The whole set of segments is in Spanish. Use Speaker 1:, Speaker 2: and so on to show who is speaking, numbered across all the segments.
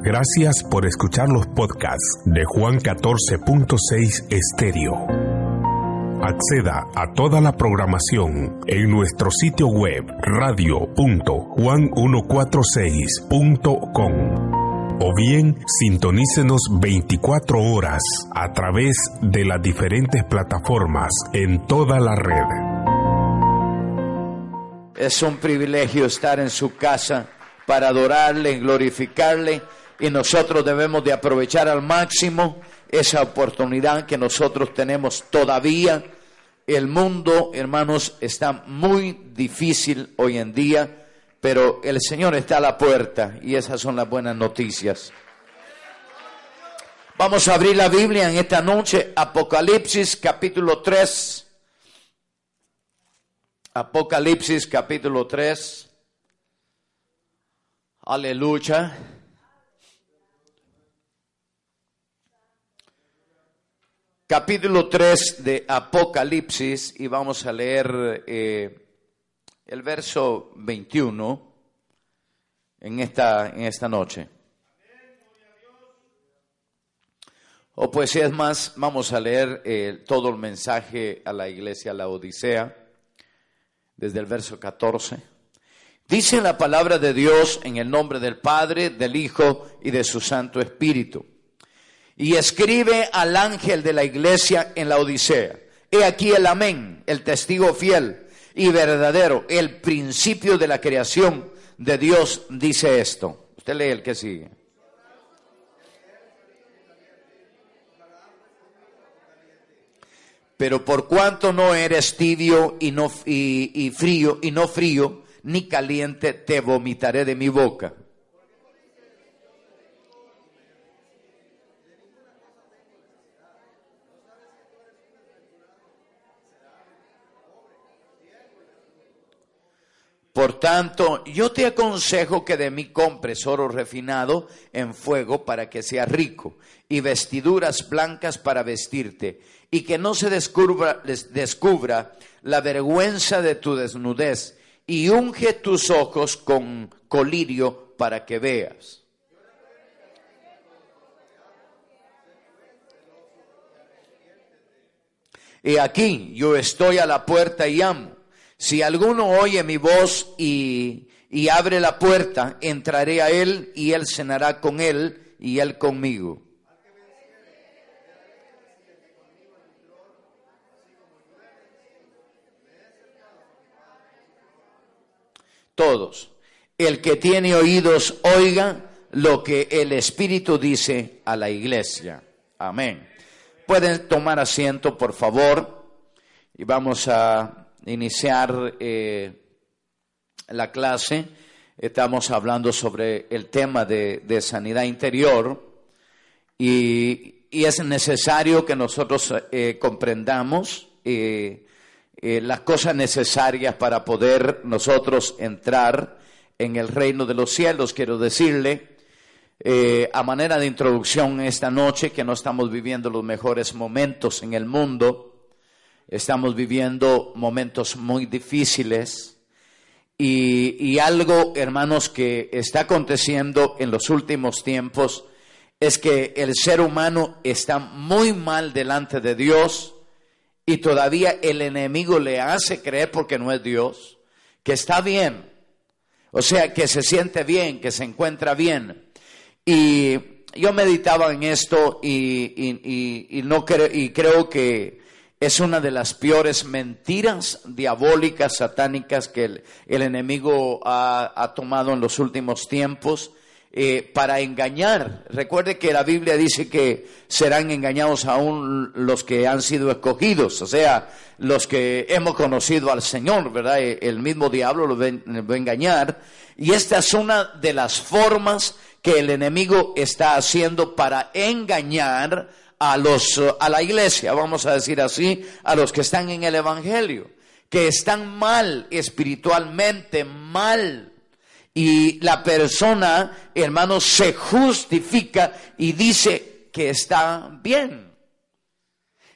Speaker 1: Gracias por escuchar los podcasts de Juan 14.6 Estéreo. Acceda a toda la programación en nuestro sitio web radio.juan146.com o bien sintonícenos 24 horas a través de las diferentes plataformas en toda la red.
Speaker 2: Es un privilegio estar en su casa para adorarle, glorificarle y nosotros debemos de aprovechar al máximo esa oportunidad que nosotros tenemos todavía. El mundo, hermanos, está muy difícil hoy en día, pero el Señor está a la puerta y esas son las buenas noticias. Vamos a abrir la Biblia en esta noche, Apocalipsis capítulo 3. Apocalipsis capítulo 3. Aleluya. Capítulo 3 de Apocalipsis y vamos a leer eh, el verso 21 en esta, en esta noche. O pues si es más, vamos a leer eh, todo el mensaje a la iglesia, la Odisea, desde el verso 14. Dice la palabra de Dios en el nombre del Padre, del Hijo y de su Santo Espíritu y escribe al ángel de la iglesia en la Odisea. He aquí el amén, el testigo fiel y verdadero, el principio de la creación de Dios dice esto. Usted lee el que sigue. Pero por cuanto no eres tibio y, no, y frío, y no frío, ni caliente, te vomitaré de mi boca. Por tanto, yo te aconsejo que de mí compres oro refinado en fuego para que sea rico, y vestiduras blancas para vestirte, y que no se descubra, descubra la vergüenza de tu desnudez, y unge tus ojos con colirio para que veas. Y aquí yo estoy a la puerta y amo. Si alguno oye mi voz y, abre la puerta, entraré a él y él cenará con él y él conmigo. Todos. El que tiene oídos, oiga lo que el Espíritu dice a la iglesia. Amén. Pueden tomar asiento, por favor, y vamos a iniciar eh, la clase, estamos hablando sobre el tema de, sanidad interior y, es necesario que nosotros eh, comprendamos eh, las cosas necesarias para poder nosotros entrar en el reino de los cielos. Quiero decirle, a manera de introducción esta noche, que no estamos viviendo los mejores momentos en el mundo, Estamos viviendo momentos muy difíciles y, algo, hermanos, que está aconteciendo en los últimos tiempos es que el ser humano está muy mal delante de Dios y todavía el enemigo le hace creer porque no es Dios, que está bien, o sea, que se siente bien, que se encuentra bien. Y yo meditaba en esto y, no y creo que es una de las peores mentiras diabólicas, satánicas que el, enemigo ha, tomado en los últimos tiempos eh, para engañar. Recuerde que la Biblia dice que serán engañados aún los que han sido escogidos, o sea, los que hemos conocido al Señor, ¿verdad? Eh, el mismo diablo los va a engañar. Y esta es una de las formas que el enemigo está haciendo para engañar a los a la iglesia, vamos a decir así, a los que están en el evangelio, que están mal espiritualmente, mal. Y la persona, hermano, se justifica y dice que está bien.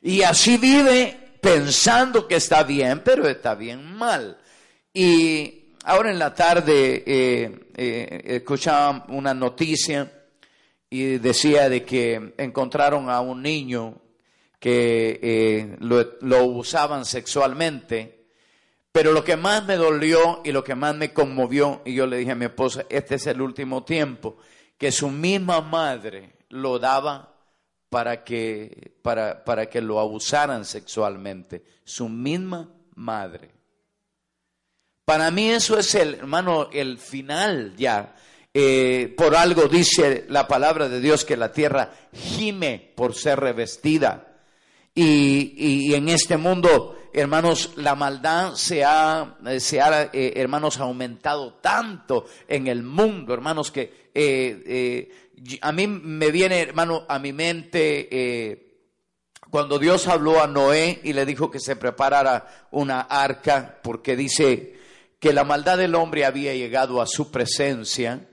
Speaker 2: Y así vive pensando que está bien, pero está bien mal. Y ahora en la tarde eh, eh, escuchaba una noticia y decía de que encontraron a un niño que eh, lo, lo usaban sexualmente, pero lo que más me dolió y lo que más me conmovió, y yo le dije a mi esposa, este es el último tiempo, que su misma madre lo daba para que, para, para que lo abusaran sexualmente, su misma madre. Para mí eso es el, hermano, el final ya eh, por algo dice la palabra de Dios que la tierra gime por ser revestida. Y, en este mundo, hermanos, la maldad se ha, eh, se ha eh, hermanos, aumentado tanto en el mundo, hermanos, que a mí me viene, hermano, a mi mente cuando Dios habló a Noé y le dijo que se preparara una arca, porque dice que la maldad del hombre había llegado a su presencia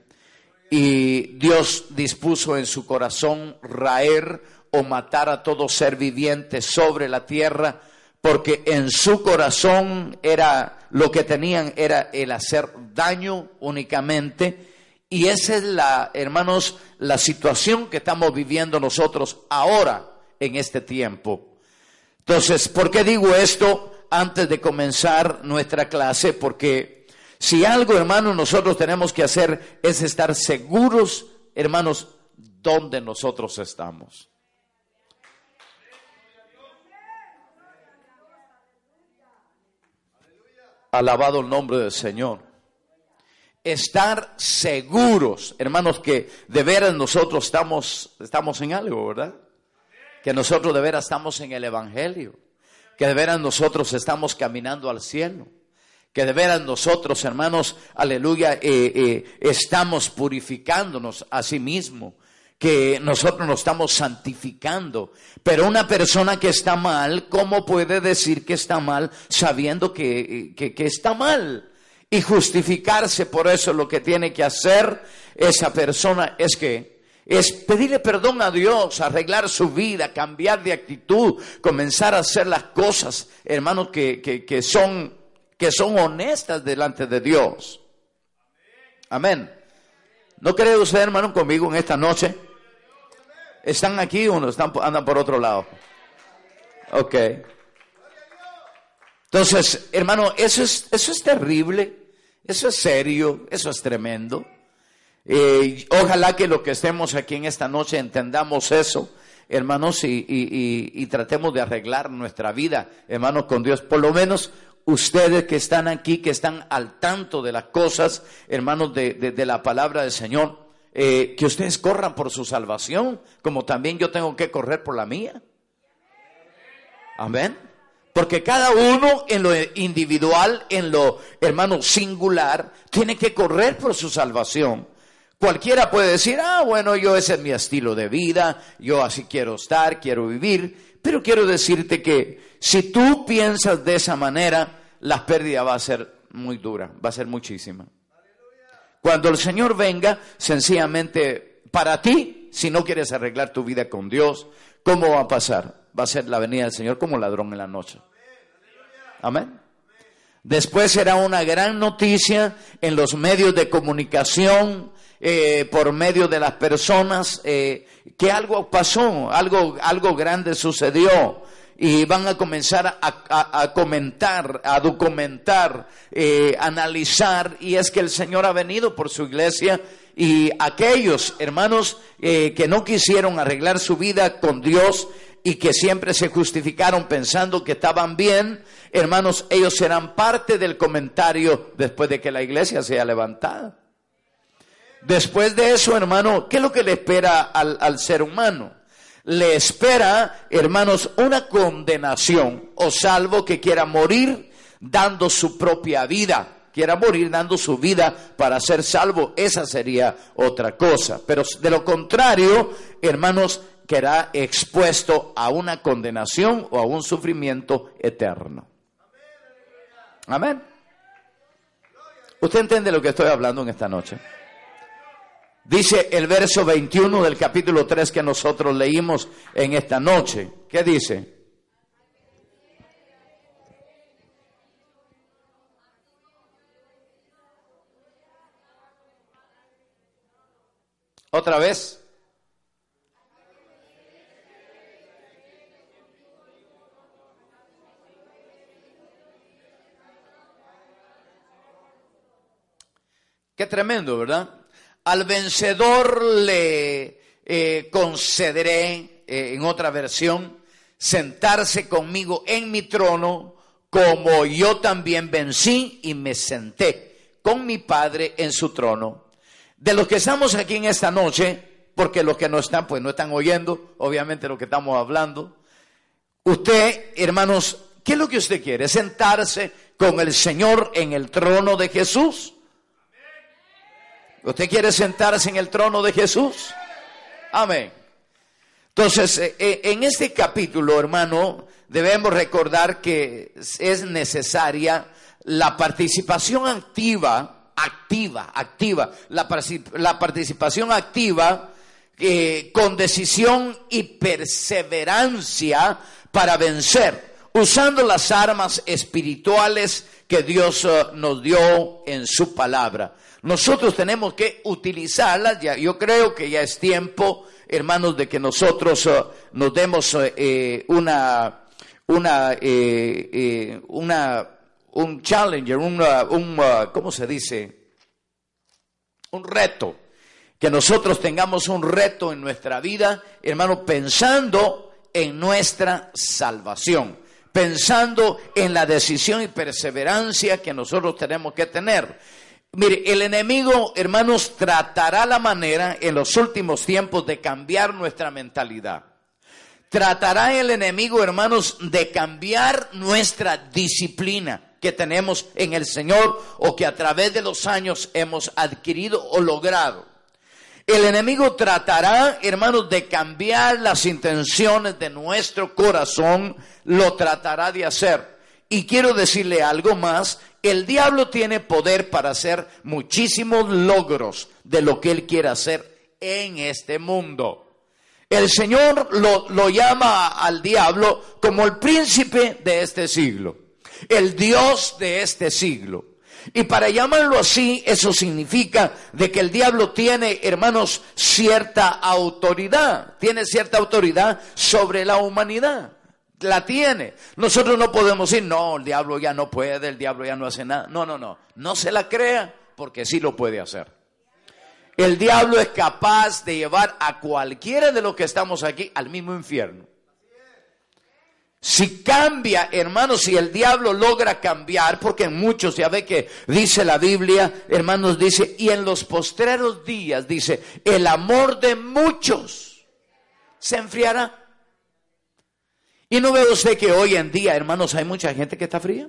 Speaker 2: y Dios dispuso en su corazón raer o matar a todo ser viviente sobre la tierra, porque en su corazón era lo que tenían era el hacer daño únicamente. Y esa es la, hermanos, la situación que estamos viviendo nosotros ahora en este tiempo. Entonces, ¿por qué digo esto antes de comenzar nuestra clase? Porque si algo, hermanos, nosotros tenemos que hacer es estar seguros, hermanos, donde nosotros estamos. Alabado el nombre del Señor. Estar seguros, hermanos, que de veras nosotros estamos, estamos en algo, ¿verdad? Que nosotros de veras estamos en el Evangelio. Que de veras nosotros estamos caminando al cielo que de veras nosotros, hermanos, aleluya, eh, eh, estamos purificándonos a sí mismo, que nosotros nos estamos santificando. Pero una persona que está mal, ¿cómo puede decir que está mal sabiendo que, que, está mal? Y justificarse por eso lo que tiene que hacer esa persona es que es pedirle perdón a Dios, arreglar su vida, cambiar de actitud, comenzar a hacer las cosas, hermanos, que, que son que son honestas delante de Dios. Amén. ¿No cree usted, hermano, conmigo en esta noche? ¿Están aquí o están, andan por otro lado? Ok. Entonces, hermano, eso es, eso es terrible, eso es serio, eso es tremendo. Eh, ojalá que lo que estemos aquí en esta noche entendamos eso, hermanos, y, y, tratemos de arreglar nuestra vida, hermanos, con Dios. Por lo menos ustedes que están aquí, que están al tanto de las cosas, hermanos, de, la palabra del Señor, eh, que ustedes corran por su salvación, como también yo tengo que correr por la mía. Amén. Porque cada uno en lo individual, en lo hermano singular, tiene que correr por su salvación. Cualquiera puede decir, ah, bueno, yo ese es mi estilo de vida, yo así quiero estar, quiero vivir, pero quiero decirte que si tú piensas de esa manera, la pérdida va a ser muy dura, va a ser muchísima. Cuando el Señor venga, sencillamente para ti, si no quieres arreglar tu vida con Dios, ¿cómo va a pasar? Va a ser la venida del Señor como ladrón en la noche. Amén. Después será una gran noticia en los medios de comunicación, eh, por medio de las personas, eh, que algo pasó, algo, algo grande sucedió y van a comenzar a, comentar, a documentar, eh, analizar, y es que el Señor ha venido por su iglesia y aquellos hermanos eh, que no quisieron arreglar su vida con Dios y que siempre se justificaron pensando que estaban bien, hermanos, ellos serán parte del comentario después de que la iglesia sea levantada. Después de eso, hermano, ¿qué es lo que le espera al, al ser humano? Le espera, hermanos, una condenación o salvo que quiera morir dando su propia vida quiera morir dando su vida para ser salvo, esa sería otra cosa. Pero de lo contrario, hermanos, quedará expuesto a una condenación o a un sufrimiento eterno. Amén. ¿Usted entiende lo que estoy hablando en esta noche? Dice el verso 21 del capítulo 3 que nosotros leímos en esta noche. ¿Qué dice? Otra vez. Qué tremendo, ¿verdad? Al vencedor le eh, concederé, eh, en otra versión, sentarse conmigo en mi trono, como yo también vencí y me senté con mi Padre en su trono. De los que estamos aquí en esta noche, porque los que no están, pues no están oyendo, obviamente lo que estamos hablando. Usted, hermanos, ¿qué es lo que usted quiere? ¿Sentarse con el Señor en el trono de Jesús? ¿Usted quiere sentarse en el trono de Jesús? Amén. Entonces, eh, eh, en este capítulo, hermano, debemos recordar que es necesaria la participación activa, activa, activa, la, participación activa eh, con decisión y perseverancia para vencer, usando las armas espirituales que Dios nos dio en su palabra. Nosotros tenemos que utilizarlas, ya, yo creo que ya es tiempo, hermanos, de que nosotros uh, nos demos uh, eh, una, una, eh, eh, una, un challenger, un, uh, ¿cómo se dice? Un reto. Que nosotros tengamos un reto en nuestra vida, hermanos, pensando en nuestra salvación pensando en la decisión y perseverancia que nosotros tenemos que tener. Mire, el enemigo, hermanos, tratará la manera en los últimos tiempos de cambiar nuestra mentalidad. Tratará el enemigo, hermanos, de cambiar nuestra disciplina que tenemos en el Señor o que a través de los años hemos adquirido o logrado. El enemigo tratará, hermanos, de cambiar las intenciones de nuestro corazón, lo tratará de hacer. Y quiero decirle algo más, el diablo tiene poder para hacer muchísimos logros de lo que él quiere hacer en este mundo. El Señor lo, llama al diablo como el príncipe de este siglo, el Dios de este siglo. Y para llamarlo así, eso significa de que el diablo tiene, hermanos, cierta autoridad, tiene cierta autoridad sobre la humanidad la tiene. Nosotros no podemos decir, no, el diablo ya no puede, el diablo ya no hace nada. No, no, no. No se la crea porque sí lo puede hacer. El diablo es capaz de llevar a cualquiera de los que estamos aquí al mismo infierno. Si cambia, hermanos, si el diablo logra cambiar, porque en muchos ya ve que dice la Biblia, hermanos, dice, y en los postreros días, dice, el amor de muchos se enfriará. Y no ve usted que hoy en día, hermanos, hay mucha gente que está fría.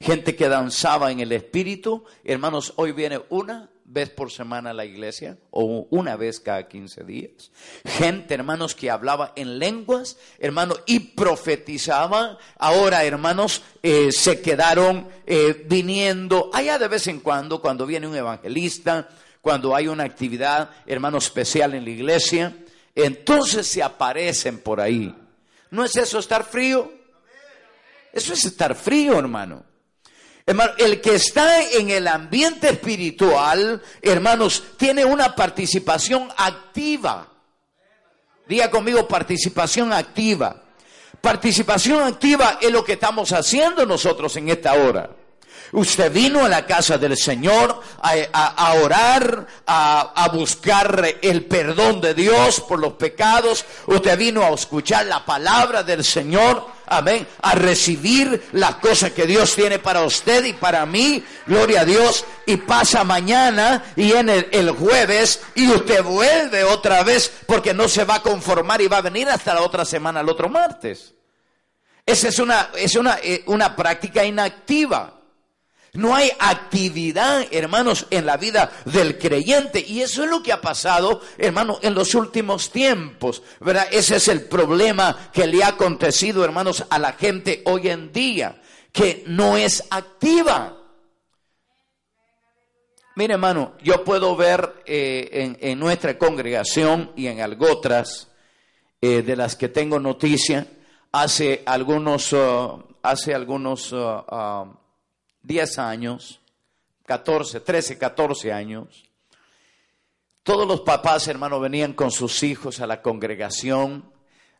Speaker 2: Gente que danzaba en el espíritu. Hermanos, hoy viene una vez por semana a la iglesia o una vez cada 15 días. Gente, hermanos, que hablaba en lenguas, hermanos, y profetizaba. Ahora, hermanos, eh, se quedaron eh, viniendo allá de vez en cuando, cuando viene un evangelista, cuando hay una actividad, hermano, especial en la iglesia entonces se aparecen por ahí. ¿No es eso estar frío? Eso es estar frío, hermano. Hermano, el que está en el ambiente espiritual, hermanos, tiene una participación activa. Diga conmigo participación activa. Participación activa es lo que estamos haciendo nosotros en esta hora. Usted vino a la casa del Señor a, orar, a, buscar el perdón de Dios por los pecados. Usted vino a escuchar la palabra del Señor. Amén. A recibir las cosas que Dios tiene para usted y para mí. Gloria a Dios. Y pasa mañana y en el, jueves y usted vuelve otra vez porque no se va a conformar y va a venir hasta la otra semana, el otro martes. Esa es una, es una, eh, una práctica inactiva. No hay actividad, hermanos, en la vida del creyente. Y eso es lo que ha pasado, hermanos, en los últimos tiempos. ¿verdad? Ese es el problema que le ha acontecido, hermanos, a la gente hoy en día, que no es activa. Mire, hermano, yo puedo ver eh, en, nuestra congregación y en algo otras eh, de las que tengo noticia, hace algunos, uh, hace algunos uh, uh, 10 años, 14, 13, 14 años, todos los papás, hermanos, venían con sus hijos a la congregación.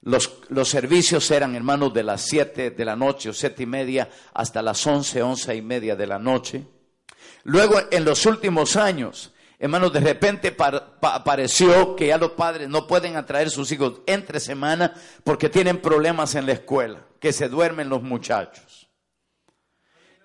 Speaker 2: Los, los servicios eran, hermanos, de las 7 de la noche o 7 y media hasta las 11, 11 y media de la noche. Luego, en los últimos años, hermanos, de repente apareció que ya los padres no pueden atraer sus hijos entre semana porque tienen problemas en la escuela, que se duermen los muchachos.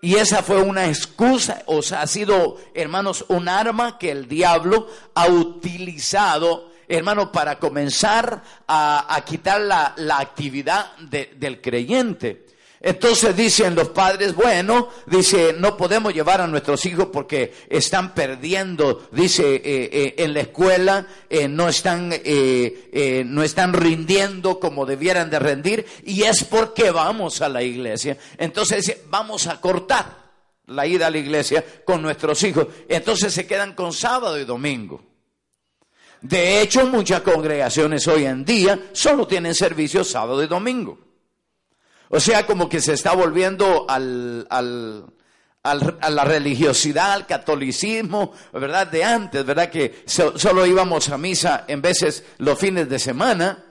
Speaker 2: Y esa fue una excusa, o sea, ha sido, hermanos, un arma que el diablo ha utilizado, hermanos, para comenzar a, quitar la, actividad del creyente. Entonces dicen los padres, bueno, dice, no podemos llevar a nuestros hijos porque están perdiendo, dice, eh, eh, en la escuela, eh, no, están, no están rindiendo como debieran de rendir y es porque vamos a la iglesia. Entonces vamos a cortar la ida a la iglesia con nuestros hijos. Entonces se quedan con sábado y domingo. De hecho, muchas congregaciones hoy en día solo tienen servicio sábado y domingo. O sea, como que se está volviendo al, al, a la religiosidad, al catolicismo, ¿verdad? De antes, ¿verdad? Que solo íbamos a misa en veces los fines de semana,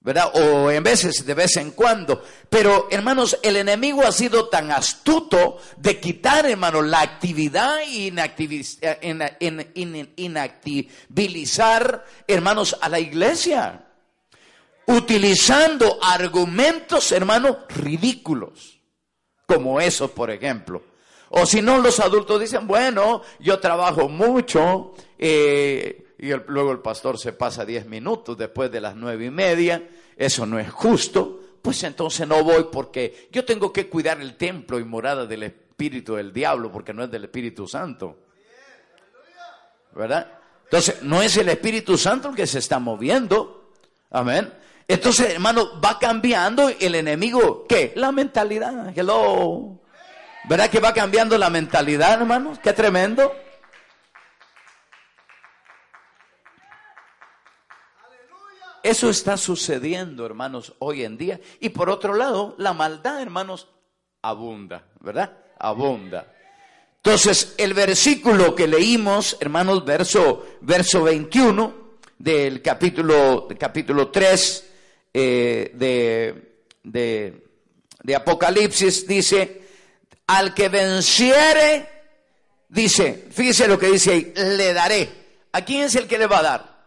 Speaker 2: ¿verdad? O en veces de vez en cuando. Pero, hermanos, el enemigo ha sido tan astuto de quitar, hermanos, la actividad e inactivilizar, hermanos, a la iglesia utilizando argumentos, hermanos, ridículos, como esos, por ejemplo. O si no, los adultos dicen, bueno, yo trabajo mucho, eh, y luego el pastor se pasa diez minutos después de las nueve y media, eso no es justo, pues entonces no voy porque yo tengo que cuidar el templo y morada del espíritu del diablo, porque no es del Espíritu Santo. ¿Verdad? Entonces, no es el Espíritu Santo el que se está moviendo. Amén. Entonces, hermano, va cambiando el enemigo. ¿Qué? La mentalidad. Hello. ¿Verdad que va cambiando la mentalidad, hermanos? Qué tremendo. Eso está sucediendo, hermanos, hoy en día. Y por otro lado, la maldad, hermanos, abunda, ¿verdad? Abunda. Entonces, el versículo que leímos, hermanos, verso, verso 21 del capítulo, capítulo 3, eh, de, de, Apocalipsis dice, al que venciere, dice, fíjese lo que dice ahí, le daré. ¿A quién es el que le va a dar?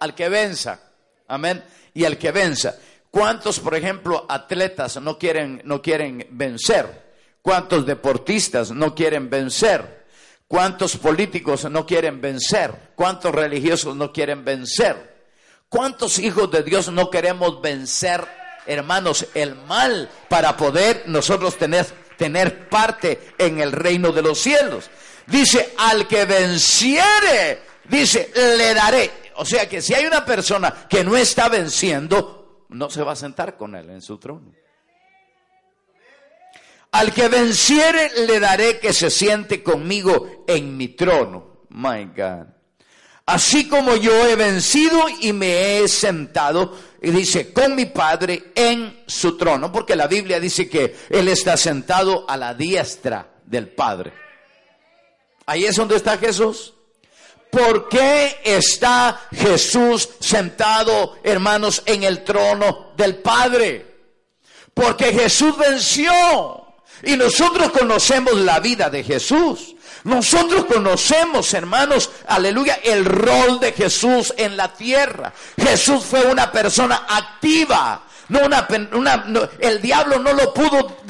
Speaker 2: Al que venza. Amén. Y al que venza. ¿Cuántos, por ejemplo, atletas no quieren, no quieren vencer? ¿Cuántos deportistas no quieren vencer? ¿Cuántos políticos no quieren vencer? ¿Cuántos religiosos no quieren vencer? ¿Cuántos hijos de Dios no queremos vencer, hermanos, el mal para poder nosotros tener, tener parte en el reino de los cielos? Dice, al que venciere, dice, le daré. O sea que si hay una persona que no está venciendo, no se va a sentar con él en su trono. Al que venciere, le daré que se siente conmigo en mi trono. My God así como yo he vencido y me he sentado, y dice, con mi Padre en su trono, porque la Biblia dice que Él está sentado a la diestra del Padre. Ahí es donde está Jesús. ¿Por qué está Jesús sentado, hermanos, en el trono del Padre? Porque Jesús venció. Y nosotros conocemos la vida de Jesús. Nosotros conocemos, hermanos, aleluya, el rol de Jesús en la tierra. Jesús fue una persona activa. No una, el diablo no lo pudo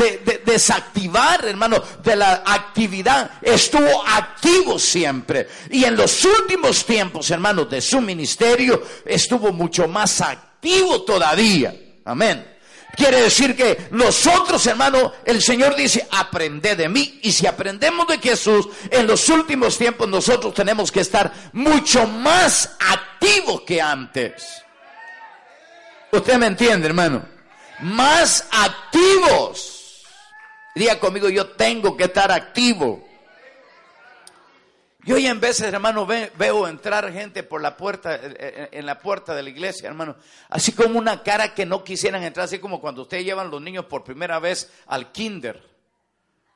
Speaker 2: desactivar, hermano, de la actividad. Estuvo activo siempre. Y en los últimos tiempos, hermanos, de su ministerio, estuvo mucho más activo todavía. Amén. Quiere decir que nosotros, hermano, el Señor dice, aprende de mí. Y si aprendemos de Jesús, en los últimos tiempos nosotros tenemos que estar mucho más activos que antes. Usted me entiende, hermano. Más activos. Diga conmigo, yo tengo que estar activo. Yo hoy en veces, hermano, veo entrar gente por la puerta, eh, eh, en la puerta de la iglesia, hermano, así como una cara que no quisieran entrar, así como cuando ustedes llevan los niños por primera vez al kinder.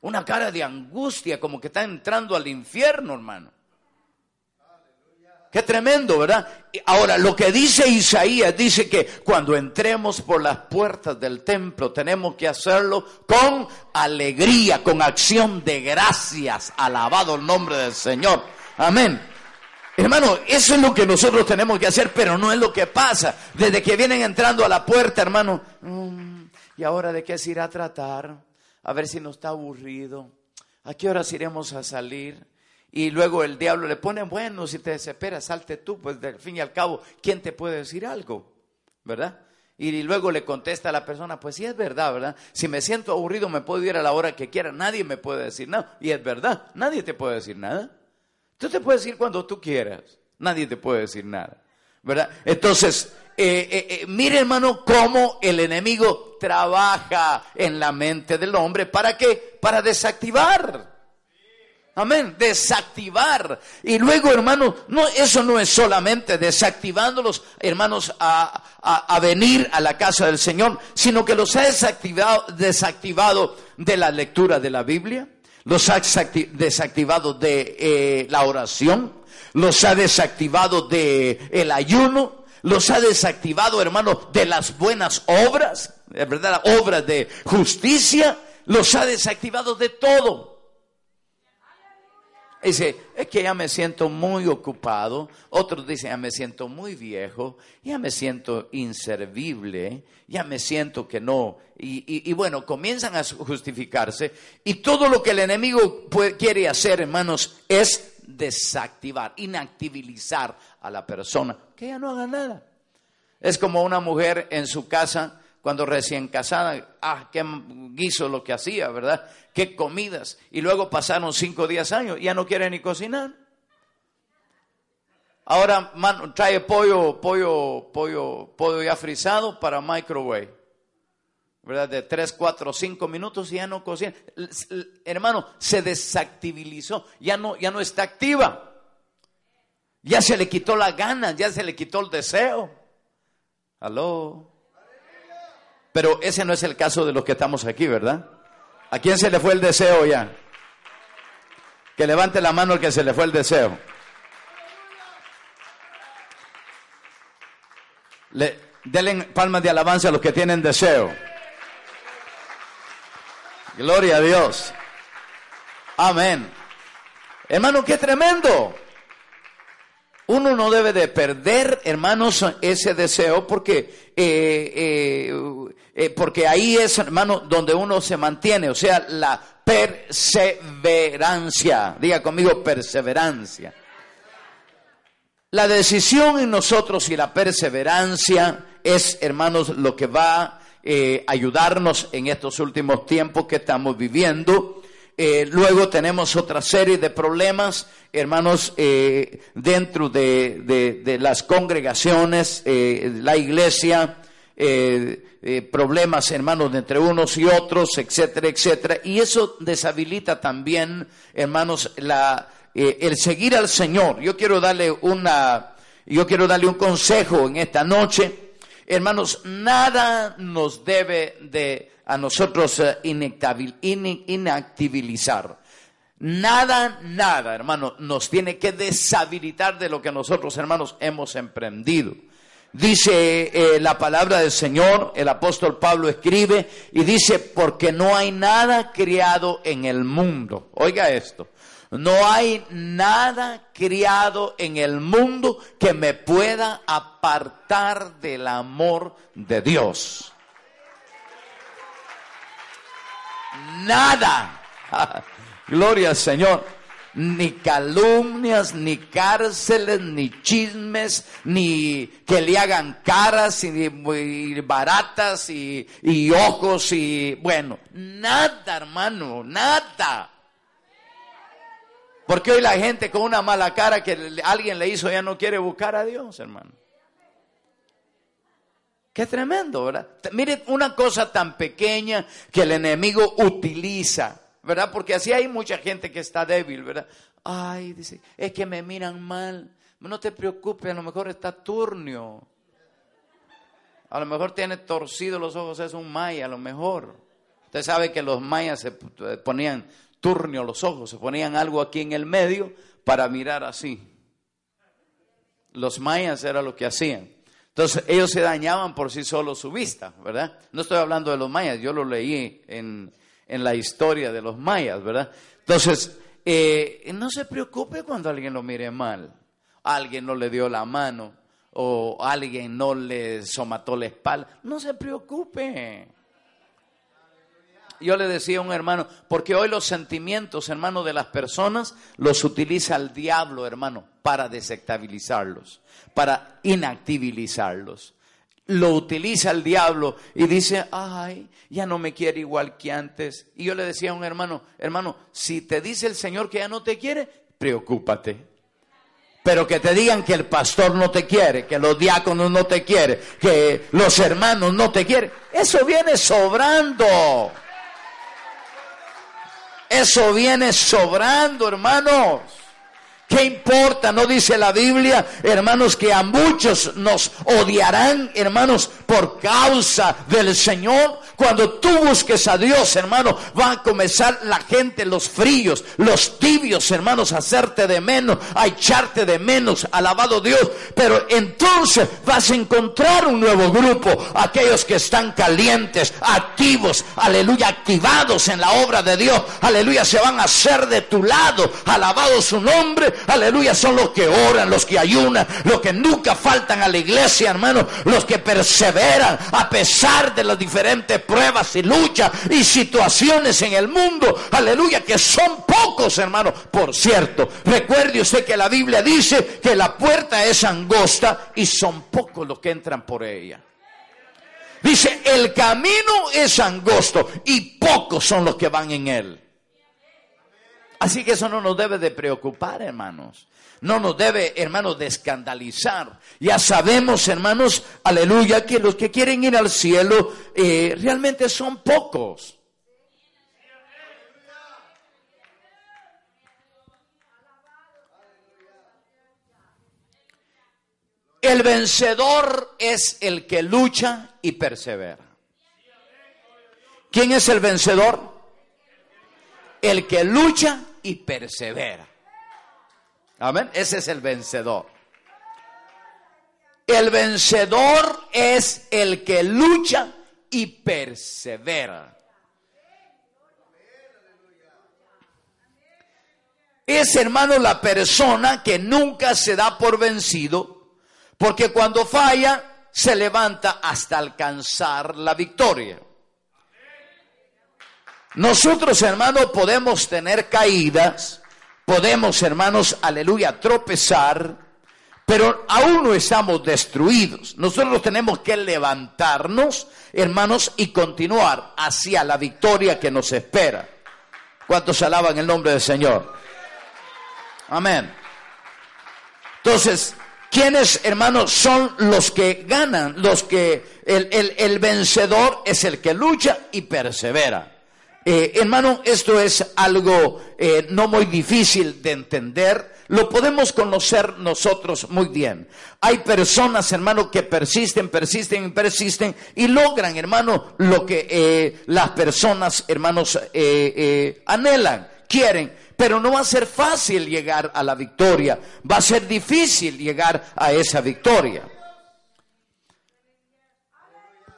Speaker 2: Una cara de angustia, como que están entrando al infierno, hermano. Qué tremendo, ¿verdad? Ahora, lo que dice Isaías, dice que cuando entremos por las puertas del templo tenemos que hacerlo con alegría, con acción de gracias. Alabado el nombre del Señor. Amén. Hermano, eso es lo que nosotros tenemos que hacer, pero no es lo que pasa. Desde que vienen entrando a la puerta, hermano, mm, ¿y ahora de qué se irá a tratar? A ver si no está aburrido. ¿A qué horas iremos a salir? Y luego el diablo le pone, bueno, si te desesperas, salte tú, pues al fin y al cabo, ¿quién te puede decir algo? ¿Verdad? Y luego le contesta a la persona, pues sí es verdad, ¿verdad? Si me siento aburrido me puedo ir a la hora que quiera, nadie me puede decir nada. Y es verdad, nadie te puede decir nada. Tú te puedes ir cuando tú quieras, nadie te puede decir nada. ¿Verdad? Entonces, eh, eh, eh, mire hermano cómo el enemigo trabaja en la mente del hombre. ¿Para qué? Para desactivar. Amén, desactivar. Y luego, hermanos, no, eso no es solamente desactivándolos, hermanos, a, a, venir a la casa del Señor, sino que los ha desactivado, desactivado de la lectura de la Biblia, los ha desactivado de eh, la oración, los ha desactivado de el ayuno, los ha desactivado, hermanos, de las buenas obras, ¿verdad? Obras de justicia, los ha desactivado de todo. Dice, es que ya me siento muy ocupado. Otros dicen, ya me siento muy viejo, ya me siento inservible, ya me siento que no. Y, bueno, comienzan a justificarse. Y todo lo que el enemigo quiere hacer, hermanos, es desactivar, inactivizar a la persona, que ya no haga nada. Es como una mujer en su casa cuando recién casada, ah, qué guiso lo que hacía, ¿verdad? Qué comidas. Y luego pasaron cinco o diez años, ya no quiere ni cocinar. Ahora trae pollo, pollo, pollo, pollo ya frisado para microwave. ¿Verdad? De tres, cuatro, cinco minutos y ya no cocina. Hermano, se desactivizó, ya no, ya no está activa. Ya se le quitó la gana, ya se le quitó el deseo. Aló. Pero ese no es el caso de los que estamos aquí, ¿verdad? ¿A quién se le fue el deseo ya? Que levante la mano el que se le fue el deseo. Le, denle palmas de alabanza a los que tienen deseo. Gloria a Dios. Amén. Hermano, qué tremendo. Uno no debe de perder, hermanos, ese deseo porque eh, eh, eh, porque ahí es, hermano, donde uno se mantiene, o sea, la perseverancia. Diga conmigo, perseverancia. La decisión en nosotros y la perseverancia es, hermanos, lo que va a ayudarnos en estos últimos tiempos que estamos viviendo. Eh, luego tenemos otra serie de problemas, hermanos, dentro de, de, las congregaciones, la iglesia, eh, eh, problemas, hermanos, entre unos y otros, etcétera, etcétera. Y eso deshabilita también, hermanos, la, eh, el seguir al Señor. Yo quiero darle una, yo quiero darle un consejo en esta noche. Hermanos, nada nos debe de a nosotros inactivizar. Nada, nada, hermano, nos tiene que deshabilitar de lo que nosotros, hermanos, hemos emprendido. Dice eh, la palabra del Señor, el apóstol Pablo escribe y dice, porque no hay nada criado en el mundo. Oiga esto, no hay nada criado en el mundo que me pueda apartar del amor de Dios. Nada. Gloria al Señor ni calumnias, ni cárceles, ni chismes, ni que le hagan caras y, baratas y, y ojos y bueno, nada hermano, nada. Porque hoy la gente con una mala cara que alguien le hizo ya no quiere buscar a Dios, hermano. Qué tremendo, ¿verdad? Mire una cosa tan pequeña que el enemigo utiliza ¿verdad? Porque así hay mucha gente que está débil, ¿verdad? Ay, dice, es que me miran mal. No te preocupes, a lo mejor está turnio. A lo mejor tiene torcido los ojos, es un maya, a lo mejor. Usted sabe que los mayas se ponían turnio los ojos, se ponían algo aquí en el medio para mirar así. Los mayas era lo que hacían. Entonces ellos se dañaban por sí solos su vista, ¿verdad? No estoy hablando de los mayas, yo lo leí en, en la historia de los mayas, ¿verdad? Entonces, eh, no se preocupe cuando alguien lo mire mal, alguien no le dio la mano o alguien no le somató la espalda, no se preocupe. Yo le decía a un hermano, porque hoy los sentimientos, hermano, de las personas los utiliza el diablo, hermano, para desestabilizarlos, para inactivizarlos lo utiliza el diablo y dice, ay, ya no me quiere igual que antes. Y yo le decía a un hermano, hermano, si te dice el Señor que ya no te quiere, preocúpate. Pero que te digan que el pastor no te quiere, que los diáconos no te quieren, que los hermanos no te quieren, eso viene sobrando. Eso viene sobrando, hermanos. ¿Qué importa? No dice la Biblia, hermanos, que a muchos nos odiarán, hermanos, por causa del Señor. Cuando tú busques a Dios, hermano, va a comenzar la gente, los fríos, los tibios, hermanos, a hacerte de menos, a echarte de menos, alabado Dios. Pero entonces vas a encontrar un nuevo grupo, aquellos que están calientes, activos, aleluya, activados en la obra de Dios, aleluya, se van a hacer de tu lado, alabado su nombre aleluya, son los que oran, los que ayunan, los que nunca faltan a la iglesia, hermano, los que perseveran a pesar de las diferentes pruebas y luchas y situaciones en el mundo, aleluya, que son pocos, hermano. Por cierto, recuerde usted que la Biblia dice que la puerta es angosta y son pocos los que entran por ella. Dice, el camino es angosto y pocos son los que van en él. Así que eso no nos debe de preocupar, hermanos. No nos debe, hermanos, de escandalizar. Ya sabemos, hermanos, aleluya, que los que quieren ir al cielo eh, realmente son pocos. El vencedor es el que lucha y persevera. ¿Quién es el vencedor? El que lucha y persevera. Amén. Ese es el vencedor. El vencedor es el que lucha y persevera. Es, hermano, la persona que nunca se da por vencido, porque cuando falla, se levanta hasta alcanzar la victoria. Nosotros, hermanos, podemos tener caídas, podemos, hermanos, aleluya, tropezar, pero aún no estamos destruidos. Nosotros tenemos que levantarnos, hermanos, y continuar hacia la victoria que nos espera. ¿Cuántos alaban el nombre del Señor? Amén. Entonces, ¿quiénes, hermanos, son los que ganan? Los que, el, el vencedor es el que lucha y persevera. Eh, hermano, esto es algo eh, no muy difícil de entender. Lo podemos conocer nosotros muy bien. Hay personas, hermano, que persisten, persisten persisten y logran, hermano, lo que eh, las personas, hermanos, anhelan, quieren. Pero no va a ser fácil llegar a la victoria. Va a ser difícil llegar a esa victoria.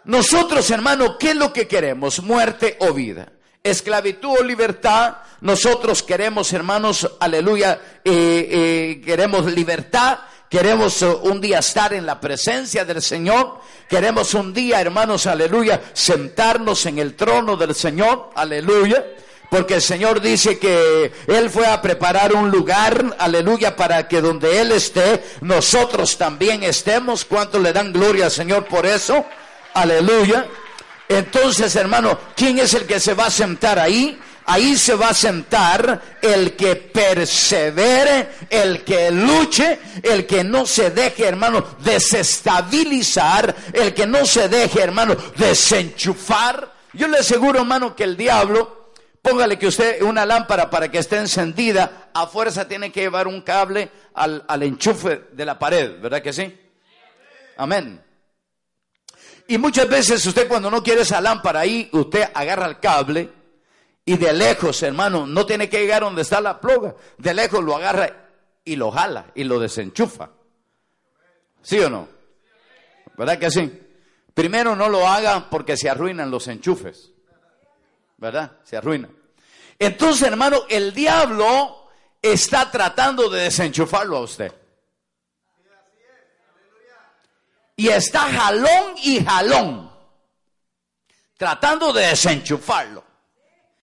Speaker 2: Nosotros, hermano, ¿qué es lo que queremos? ¿Muerte o vida? Esclavitud o libertad. Nosotros queremos, hermanos, aleluya, eh, eh, queremos libertad. Queremos eh, un día estar en la presencia del Señor. Queremos un día, hermanos, aleluya, sentarnos en el trono del Señor. Aleluya. Porque el Señor dice que Él fue a preparar un lugar, aleluya, para que donde Él esté, nosotros también estemos. ¿Cuánto le dan gloria al Señor por eso? Aleluya. Entonces, hermano, ¿quién es el que se va a sentar ahí? Ahí se va a sentar el que persevere, el que luche, el que no se deje, hermano, desestabilizar, el que no se deje, hermano, desenchufar. Yo le aseguro, hermano, que el diablo, póngale que usted una lámpara para que esté encendida, a fuerza tiene que llevar un cable al, al enchufe de la pared, ¿verdad que sí? Amén. Y muchas veces usted cuando no quiere esa lámpara ahí, usted agarra el cable y de lejos, hermano, no tiene que llegar donde está la ploga. De lejos lo agarra y lo jala y lo desenchufa. ¿Sí o no? ¿Verdad que sí? Primero no lo haga porque se arruinan los enchufes. ¿Verdad? Se arruinan. Entonces, hermano, el diablo está tratando de desenchufarlo a usted. Y está jalón y jalón. Tratando de desenchufarlo.